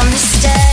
a mistake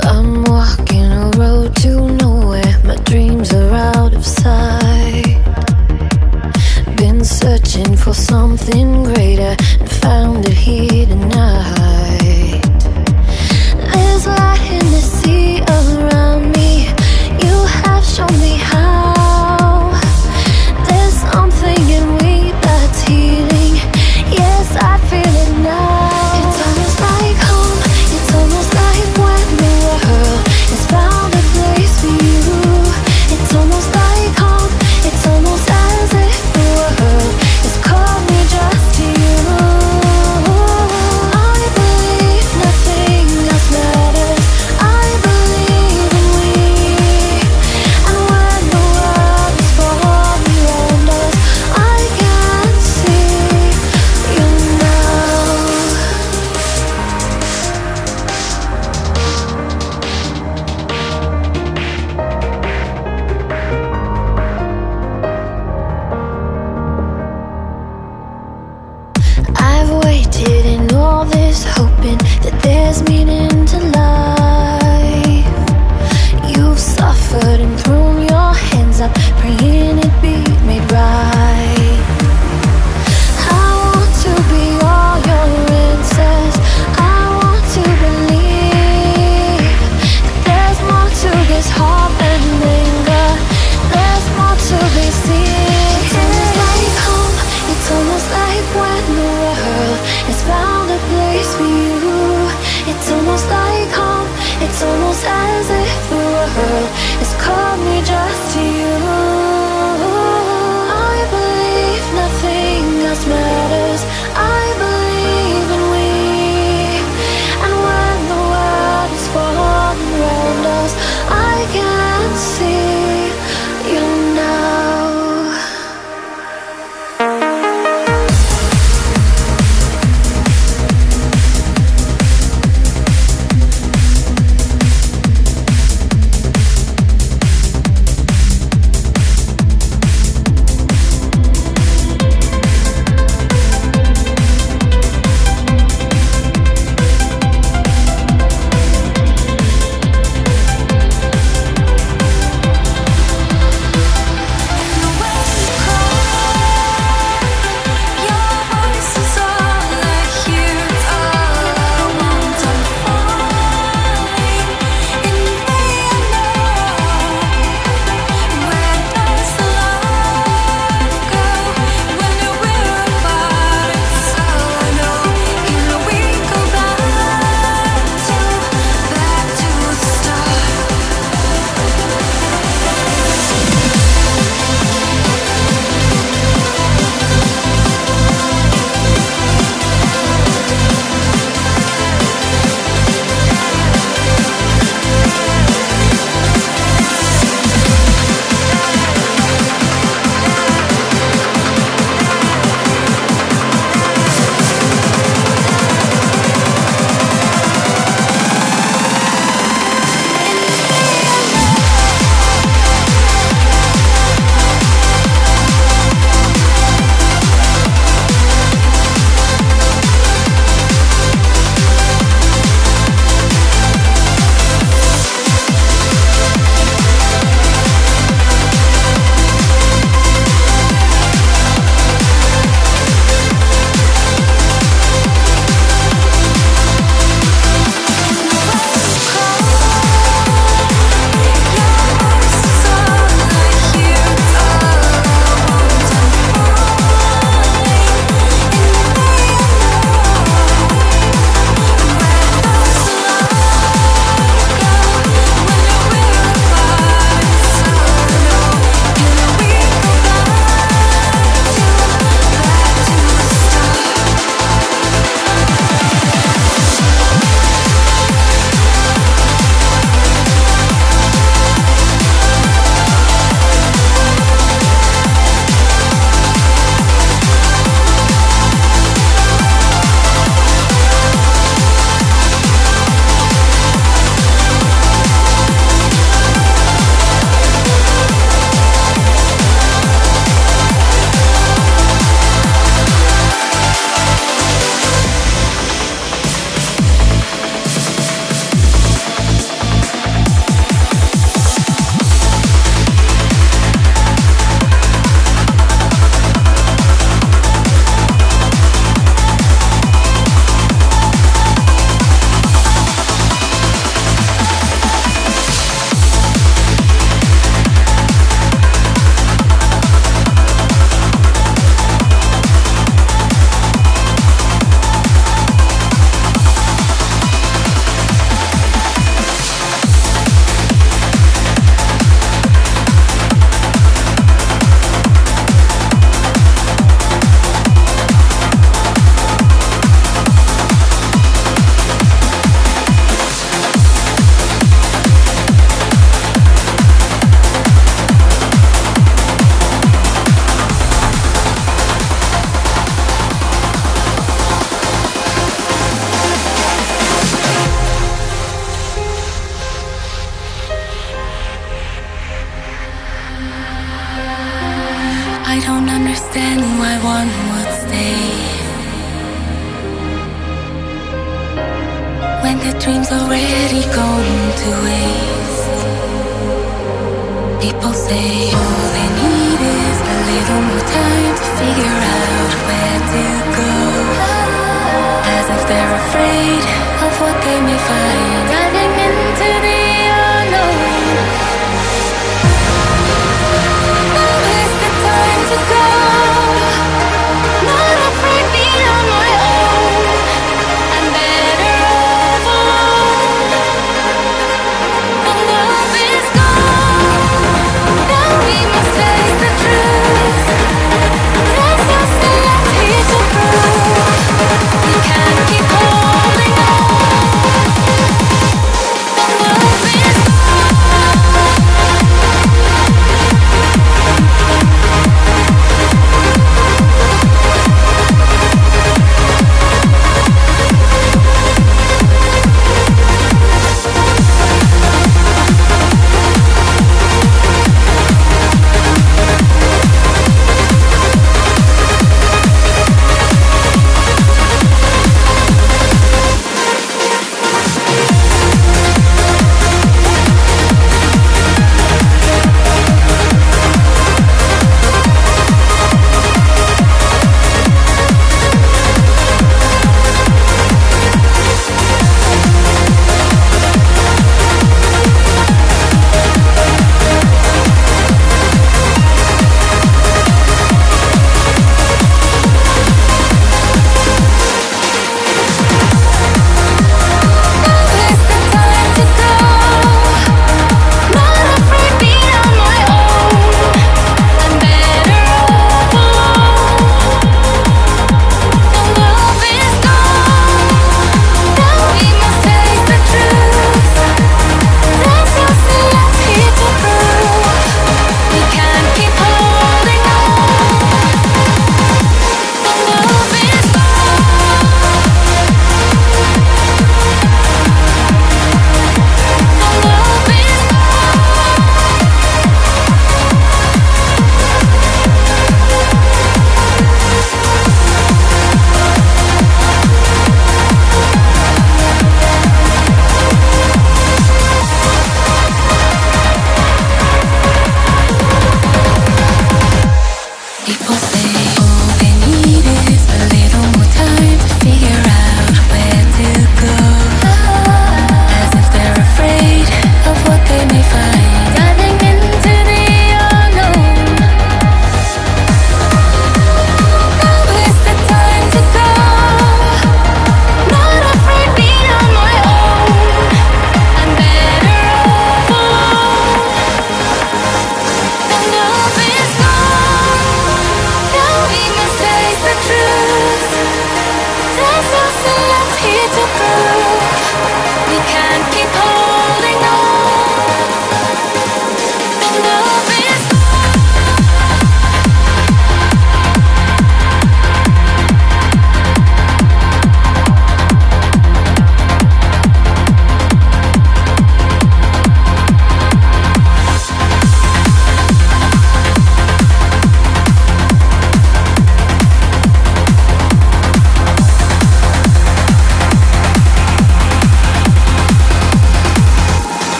I'm walking a road to nowhere. My dreams are out of sight. Been searching for something greater and found it here tonight. There's light in the sea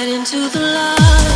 right into the light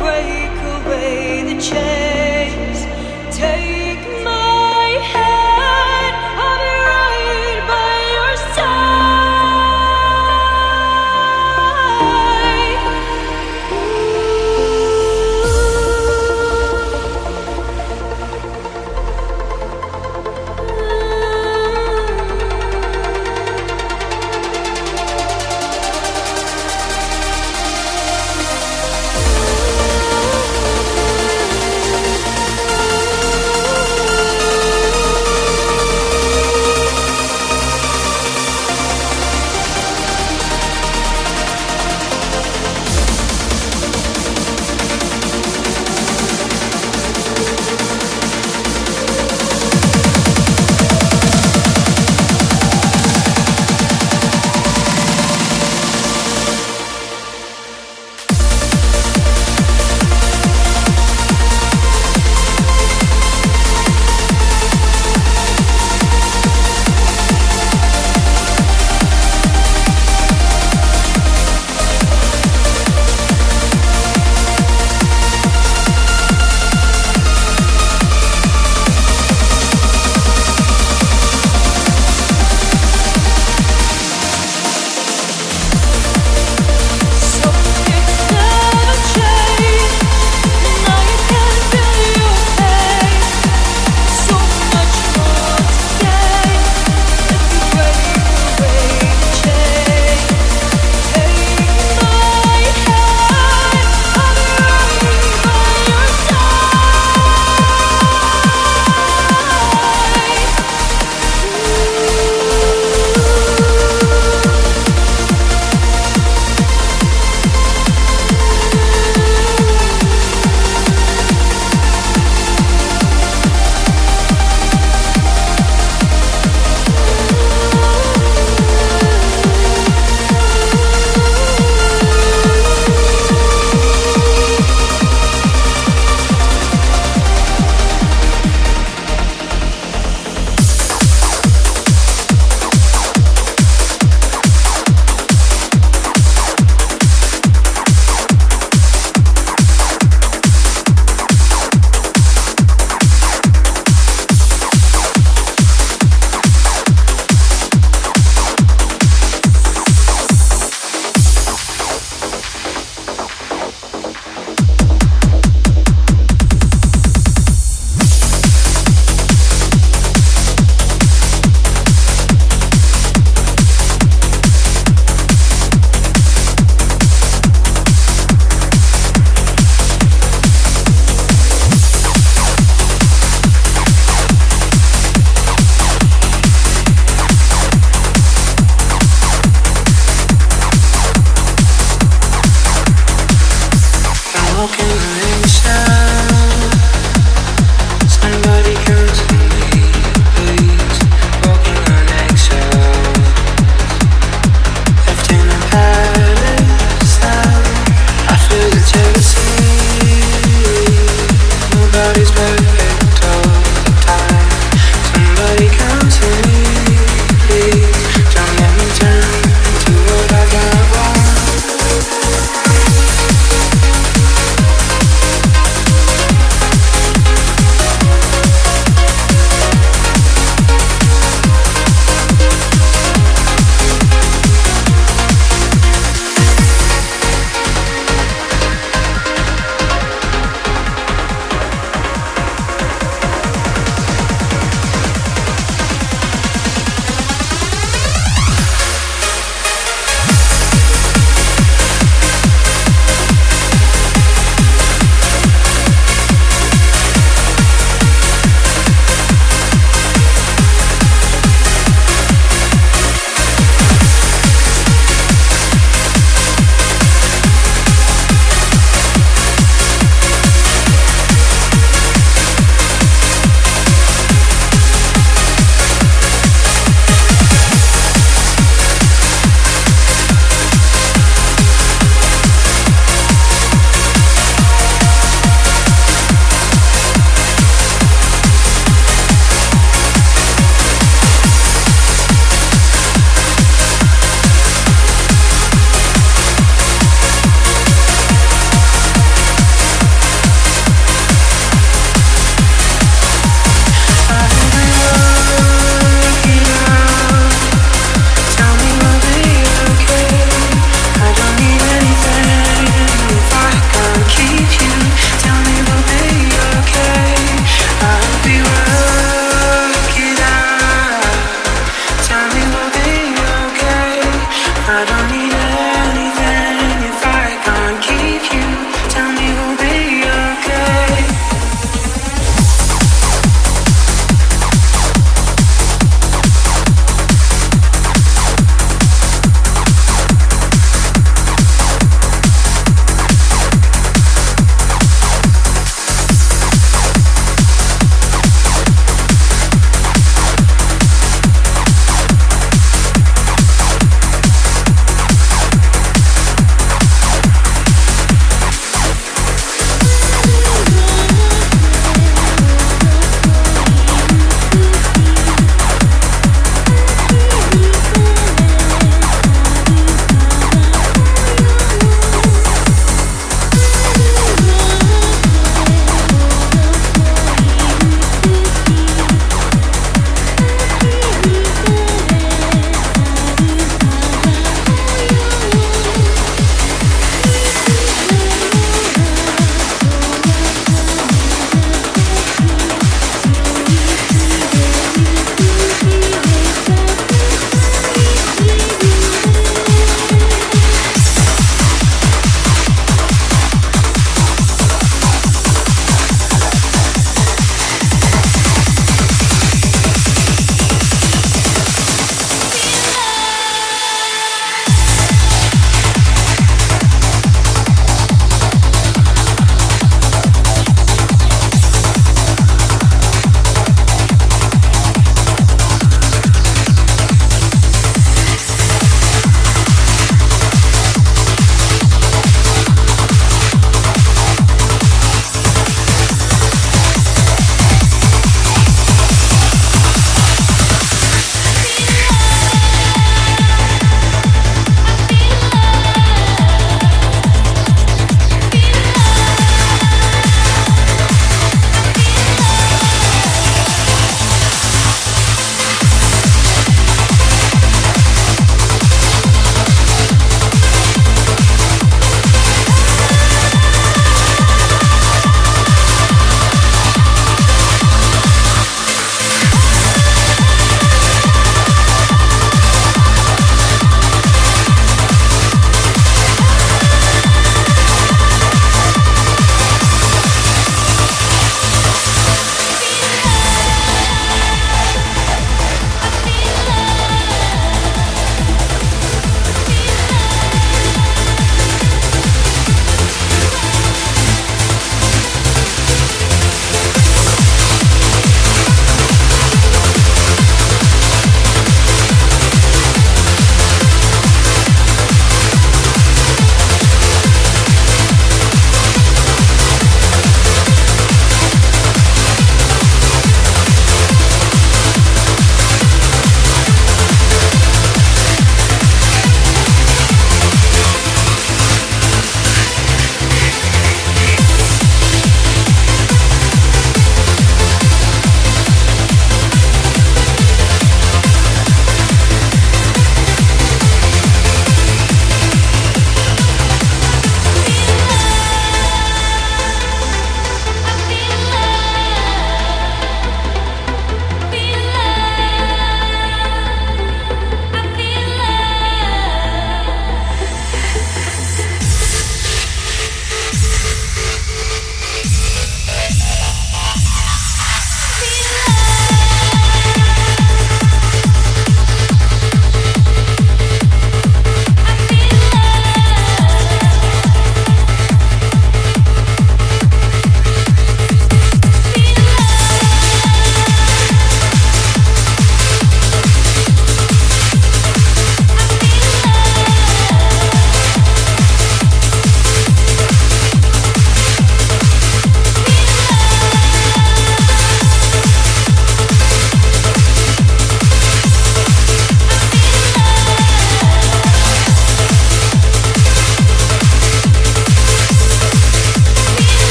break away the chains.